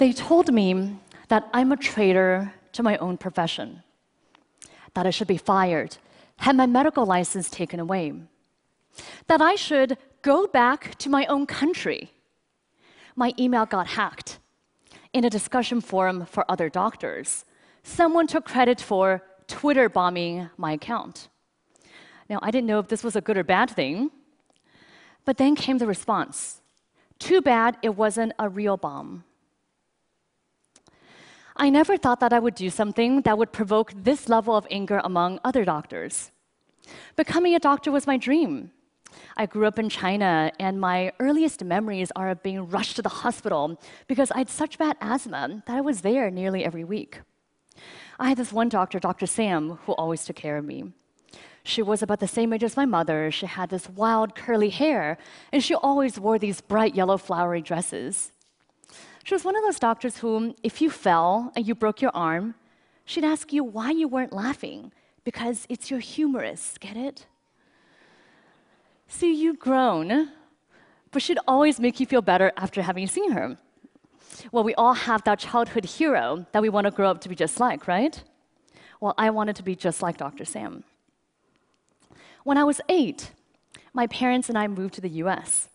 They told me that I'm a traitor to my own profession, that I should be fired, have my medical license taken away, that I should go back to my own country. My email got hacked. In a discussion forum for other doctors, someone took credit for Twitter bombing my account. Now, I didn't know if this was a good or bad thing, but then came the response Too bad it wasn't a real bomb. I never thought that I would do something that would provoke this level of anger among other doctors. Becoming a doctor was my dream. I grew up in China, and my earliest memories are of being rushed to the hospital because I had such bad asthma that I was there nearly every week. I had this one doctor, Dr. Sam, who always took care of me. She was about the same age as my mother. She had this wild curly hair, and she always wore these bright yellow flowery dresses. She was one of those doctors whom, if you fell and you broke your arm, she'd ask you why you weren't laughing, because it's your humerus, get it? See, you've grown, but she'd always make you feel better after having seen her. Well, we all have that childhood hero that we want to grow up to be just like, right? Well, I wanted to be just like Dr. Sam. When I was eight, my parents and I moved to the US.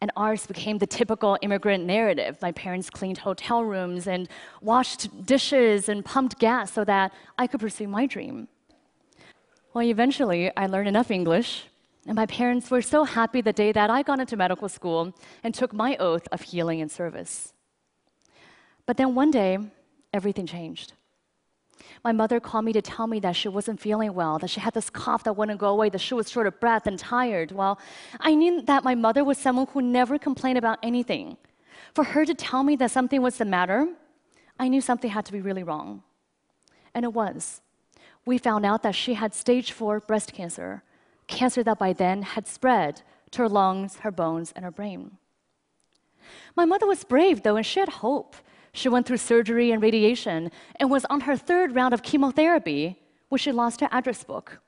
And ours became the typical immigrant narrative. My parents cleaned hotel rooms and washed dishes and pumped gas so that I could pursue my dream. Well, eventually, I learned enough English, and my parents were so happy the day that I got into medical school and took my oath of healing and service. But then one day, everything changed. My mother called me to tell me that she wasn't feeling well, that she had this cough that wouldn't go away, that she was short of breath and tired. Well, I knew that my mother was someone who never complained about anything. For her to tell me that something was the matter, I knew something had to be really wrong. And it was. We found out that she had stage four breast cancer, cancer that by then had spread to her lungs, her bones, and her brain. My mother was brave, though, and she had hope. She went through surgery and radiation and was on her third round of chemotherapy when she lost her address book.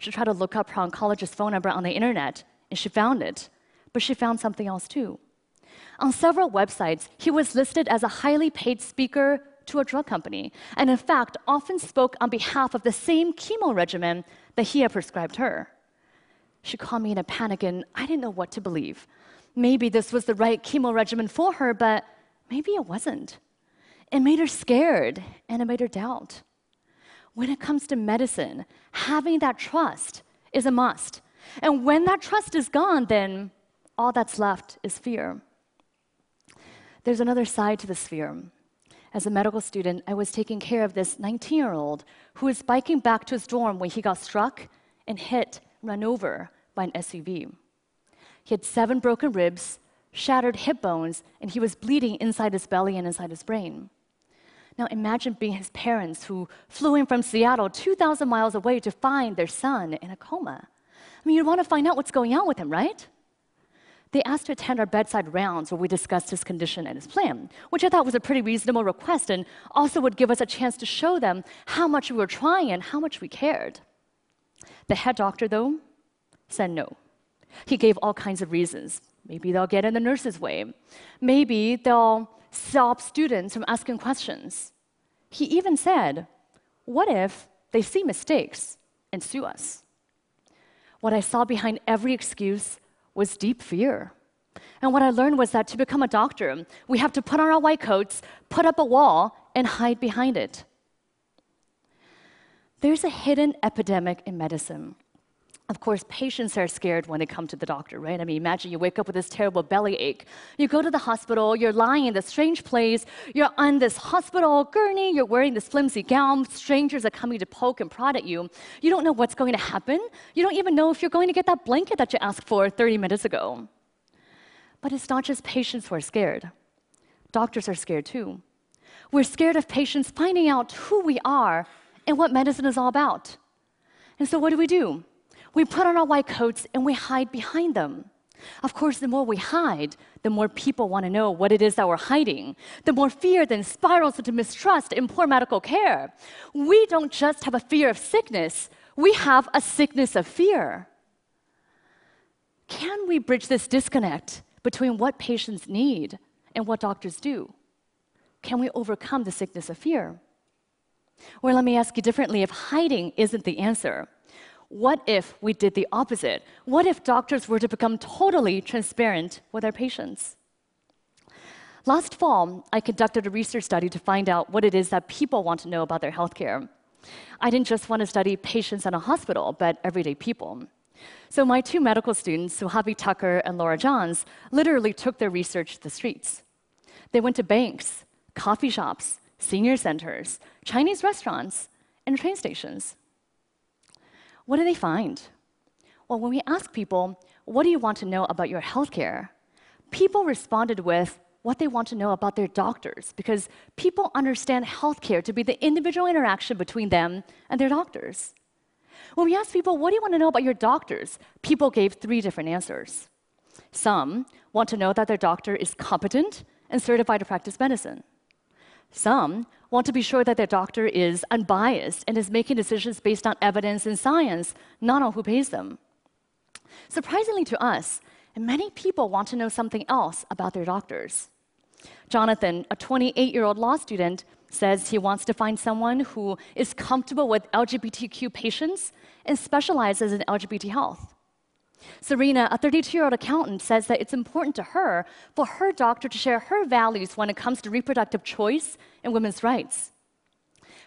She tried to look up her oncologist's phone number on the internet and she found it, but she found something else too. On several websites, he was listed as a highly paid speaker to a drug company, and in fact, often spoke on behalf of the same chemo regimen that he had prescribed her. She called me in a panic, and I didn't know what to believe. Maybe this was the right chemo regimen for her, but maybe it wasn't. It made her scared and it made her doubt. When it comes to medicine, having that trust is a must. And when that trust is gone, then all that's left is fear. There's another side to this fear. As a medical student, I was taking care of this 19 year old who was biking back to his dorm when he got struck and hit, run over by an SUV. He had seven broken ribs, shattered hip bones, and he was bleeding inside his belly and inside his brain. Now imagine being his parents who flew in from Seattle 2,000 miles away to find their son in a coma. I mean, you'd want to find out what's going on with him, right? They asked to attend our bedside rounds where we discussed his condition and his plan, which I thought was a pretty reasonable request and also would give us a chance to show them how much we were trying and how much we cared. The head doctor, though, said no. He gave all kinds of reasons. Maybe they'll get in the nurse's way. Maybe they'll stop students from asking questions. He even said, What if they see mistakes and sue us? What I saw behind every excuse was deep fear. And what I learned was that to become a doctor, we have to put on our white coats, put up a wall, and hide behind it. There's a hidden epidemic in medicine of course, patients are scared when they come to the doctor, right? I mean, imagine you wake up with this terrible belly ache. You go to the hospital, you're lying in this strange place, you're on this hospital gurney, you're wearing this flimsy gown, strangers are coming to poke and prod at you. You don't know what's going to happen. You don't even know if you're going to get that blanket that you asked for 30 minutes ago. But it's not just patients who are scared, doctors are scared too. We're scared of patients finding out who we are and what medicine is all about. And so, what do we do? We put on our white coats and we hide behind them. Of course, the more we hide, the more people want to know what it is that we're hiding. The more fear then spirals into mistrust in poor medical care. We don't just have a fear of sickness, we have a sickness of fear. Can we bridge this disconnect between what patients need and what doctors do? can we overcome the sickness of fear? Or let me ask you differently if hiding isn't the answer, what if we did the opposite? What if doctors were to become totally transparent with their patients? Last fall, I conducted a research study to find out what it is that people want to know about their healthcare. I didn't just want to study patients in a hospital, but everyday people. So my two medical students, Suhavi Tucker and Laura Johns, literally took their research to the streets. They went to banks, coffee shops, senior centers, Chinese restaurants, and train stations. What do they find? Well, when we ask people, what do you want to know about your healthcare? People responded with, what they want to know about their doctors because people understand healthcare to be the individual interaction between them and their doctors. When we asked people, what do you want to know about your doctors? People gave three different answers. Some want to know that their doctor is competent and certified to practice medicine. Some want to be sure that their doctor is unbiased and is making decisions based on evidence and science, not on who pays them. Surprisingly to us, many people want to know something else about their doctors. Jonathan, a 28 year old law student, says he wants to find someone who is comfortable with LGBTQ patients and specializes in LGBT health. Serena, a 32 year old accountant, says that it's important to her for her doctor to share her values when it comes to reproductive choice and women's rights.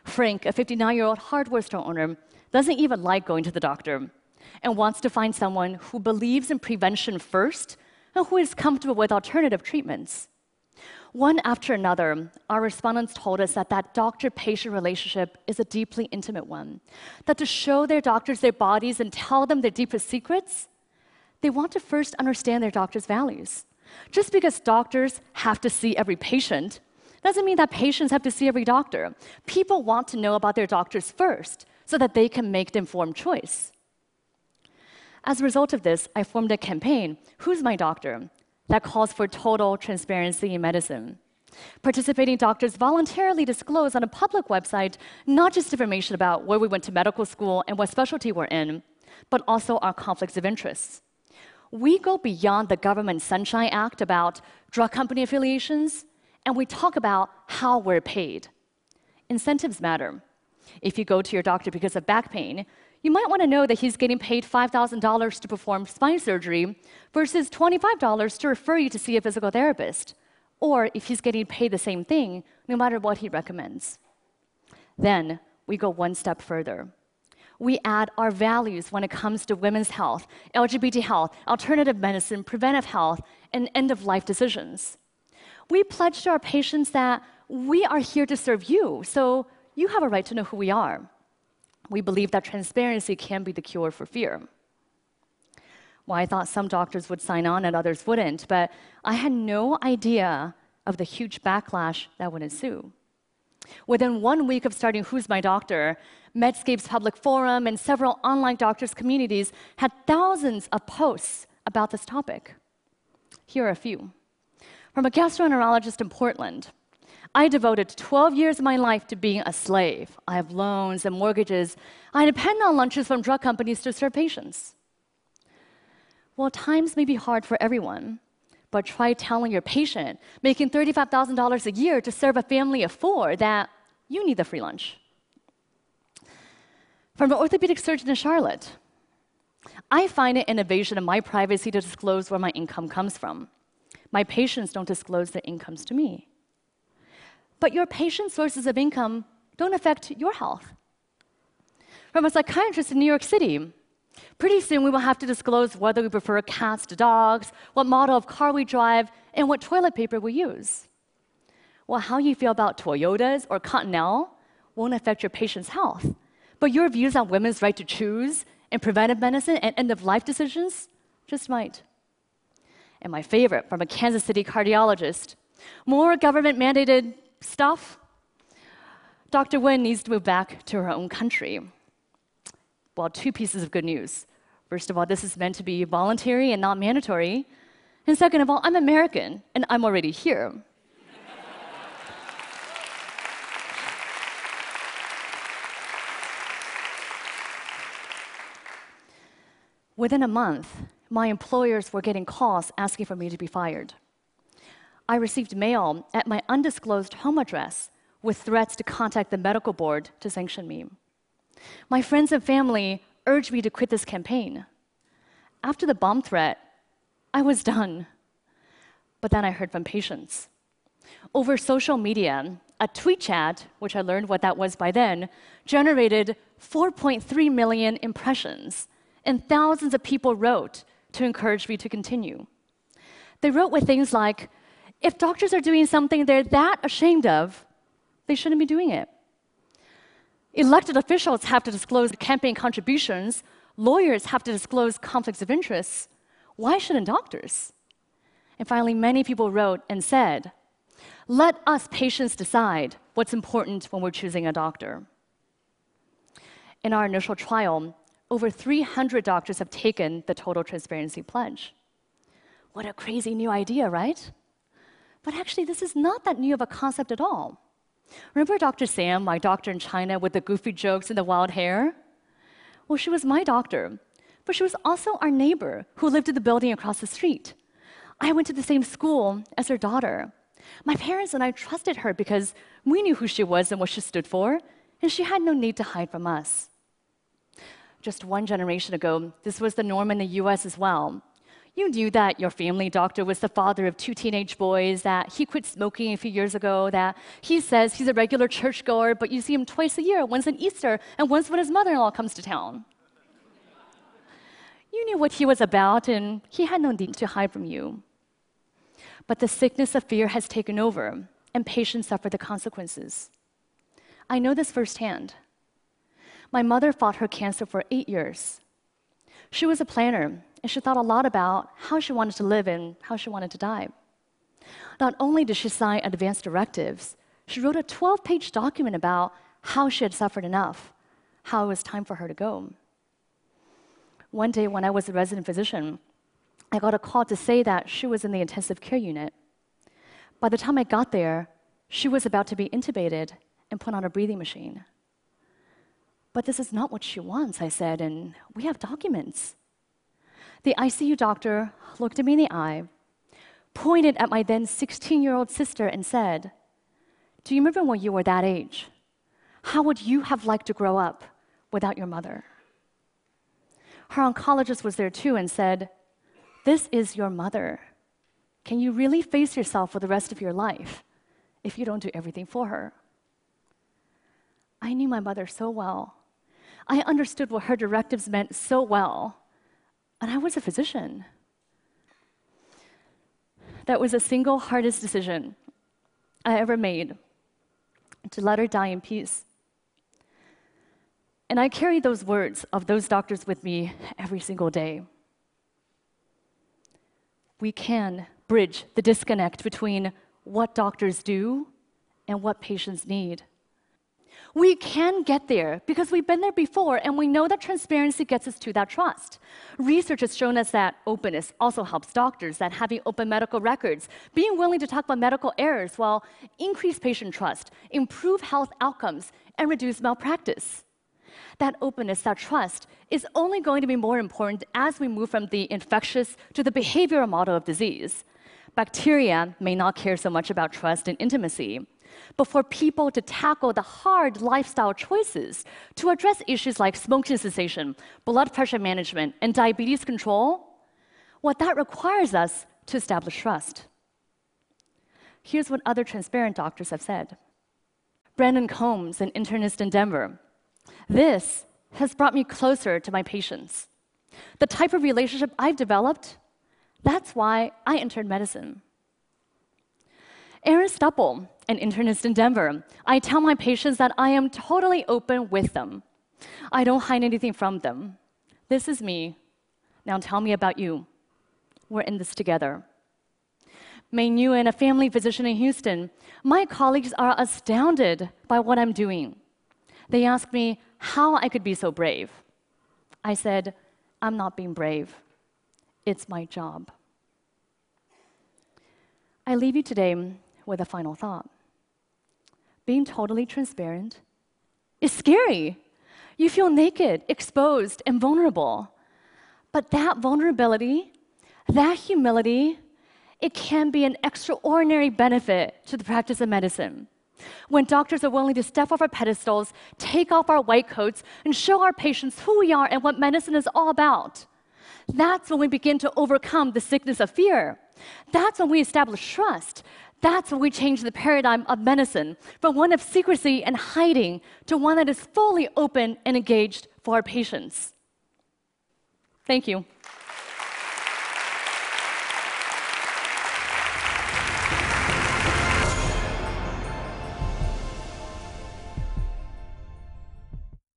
Frank, a 59 year old hardware store owner, doesn't even like going to the doctor and wants to find someone who believes in prevention first and who is comfortable with alternative treatments. One after another, our respondents told us that that doctor patient relationship is a deeply intimate one. That to show their doctors their bodies and tell them their deepest secrets, they want to first understand their doctor's values. Just because doctors have to see every patient doesn't mean that patients have to see every doctor. People want to know about their doctors first so that they can make the informed choice. As a result of this, I formed a campaign, Who's My Doctor? that calls for total transparency in medicine. Participating doctors voluntarily disclose on a public website not just information about where we went to medical school and what specialty we're in, but also our conflicts of interest. We go beyond the Government Sunshine Act about drug company affiliations, and we talk about how we're paid. Incentives matter. If you go to your doctor because of back pain, you might want to know that he's getting paid $5,000 to perform spine surgery versus $25 to refer you to see a physical therapist, or if he's getting paid the same thing, no matter what he recommends. Then we go one step further. We add our values when it comes to women's health, LGBT health, alternative medicine, preventive health, and end of life decisions. We pledge to our patients that we are here to serve you, so you have a right to know who we are we believe that transparency can be the cure for fear. Well, I thought some doctors would sign on and others wouldn't, but I had no idea of the huge backlash that would ensue. Within one week of starting Who's My Doctor, Medscape's public forum and several online doctors' communities had thousands of posts about this topic. Here are a few. From a gastroenterologist in Portland, I devoted 12 years of my life to being a slave. I have loans and mortgages. I depend on lunches from drug companies to serve patients. Well, times may be hard for everyone, but try telling your patient making $35,000 a year to serve a family of four that you need the free lunch. From an orthopedic surgeon in Charlotte, I find it an invasion of my privacy to disclose where my income comes from. My patients don't disclose their incomes to me. But your patient's sources of income don't affect your health. From a psychiatrist in New York City, pretty soon we will have to disclose whether we prefer cats to dogs, what model of car we drive, and what toilet paper we use. Well, how you feel about Toyotas or Cottonelle won't affect your patient's health, but your views on women's right to choose and preventive medicine and end of life decisions just might. And my favorite from a Kansas City cardiologist more government mandated stuff, Dr. Wen needs to move back to her own country. Well, two pieces of good news. First of all, this is meant to be voluntary and not mandatory. And second of all, I'm American and I'm already here. Within a month, my employers were getting calls asking for me to be fired. I received mail at my undisclosed home address with threats to contact the medical board to sanction me. My friends and family urged me to quit this campaign. After the bomb threat, I was done. But then I heard from patients. Over social media, a tweet chat, which I learned what that was by then, generated 4.3 million impressions, and thousands of people wrote to encourage me to continue. They wrote with things like, if doctors are doing something they're that ashamed of, they shouldn't be doing it. Elected officials have to disclose campaign contributions, lawyers have to disclose conflicts of interest. Why shouldn't doctors? And finally, many people wrote and said, let us patients decide what's important when we're choosing a doctor. In our initial trial, over 300 doctors have taken the Total Transparency Pledge. What a crazy new idea, right? But actually, this is not that new of a concept at all. Remember Dr. Sam, my doctor in China with the goofy jokes and the wild hair? Well, she was my doctor, but she was also our neighbor who lived in the building across the street. I went to the same school as her daughter. My parents and I trusted her because we knew who she was and what she stood for, and she had no need to hide from us. Just one generation ago, this was the norm in the US as well. You knew that your family doctor was the father of two teenage boys, that he quit smoking a few years ago, that he says he's a regular churchgoer, but you see him twice a year, once on Easter and once when his mother in law comes to town. You knew what he was about, and he had no need to hide from you. But the sickness of fear has taken over, and patients suffer the consequences. I know this firsthand. My mother fought her cancer for eight years. She was a planner and she thought a lot about how she wanted to live and how she wanted to die. Not only did she sign advance directives, she wrote a 12 page document about how she had suffered enough, how it was time for her to go. One day, when I was a resident physician, I got a call to say that she was in the intensive care unit. By the time I got there, she was about to be intubated and put on a breathing machine. But this is not what she wants, I said, and we have documents. The ICU doctor looked at me in the eye, pointed at my then 16 year old sister, and said, Do you remember when you were that age? How would you have liked to grow up without your mother? Her oncologist was there too and said, This is your mother. Can you really face yourself for the rest of your life if you don't do everything for her? I knew my mother so well. I understood what her directives meant so well. And I was a physician. That was the single hardest decision I ever made to let her die in peace. And I carry those words of those doctors with me every single day. We can bridge the disconnect between what doctors do and what patients need. We can get there because we've been there before and we know that transparency gets us to that trust. Research has shown us that openness also helps doctors, that having open medical records, being willing to talk about medical errors will increase patient trust, improve health outcomes, and reduce malpractice. That openness, that trust, is only going to be more important as we move from the infectious to the behavioral model of disease. Bacteria may not care so much about trust and intimacy but for people to tackle the hard lifestyle choices to address issues like smoking cessation, blood pressure management, and diabetes control, what that requires us to establish trust. Here's what other transparent doctors have said Brandon Combs, an internist in Denver. This has brought me closer to my patients. The type of relationship I've developed, that's why I entered medicine. Aaron Stupple, an internist in Denver, I tell my patients that I am totally open with them. I don't hide anything from them. This is me. Now tell me about you. We're in this together. Mei Nguyen, a family physician in Houston, my colleagues are astounded by what I'm doing. They ask me how I could be so brave. I said, I'm not being brave. It's my job. I leave you today with a final thought. Being totally transparent is scary. You feel naked, exposed, and vulnerable. But that vulnerability, that humility, it can be an extraordinary benefit to the practice of medicine. When doctors are willing to step off our pedestals, take off our white coats, and show our patients who we are and what medicine is all about. That's when we begin to overcome the sickness of fear. That's when we establish trust. That's when we change the paradigm of medicine from one of secrecy and hiding to one that is fully open and engaged for our patients. Thank you.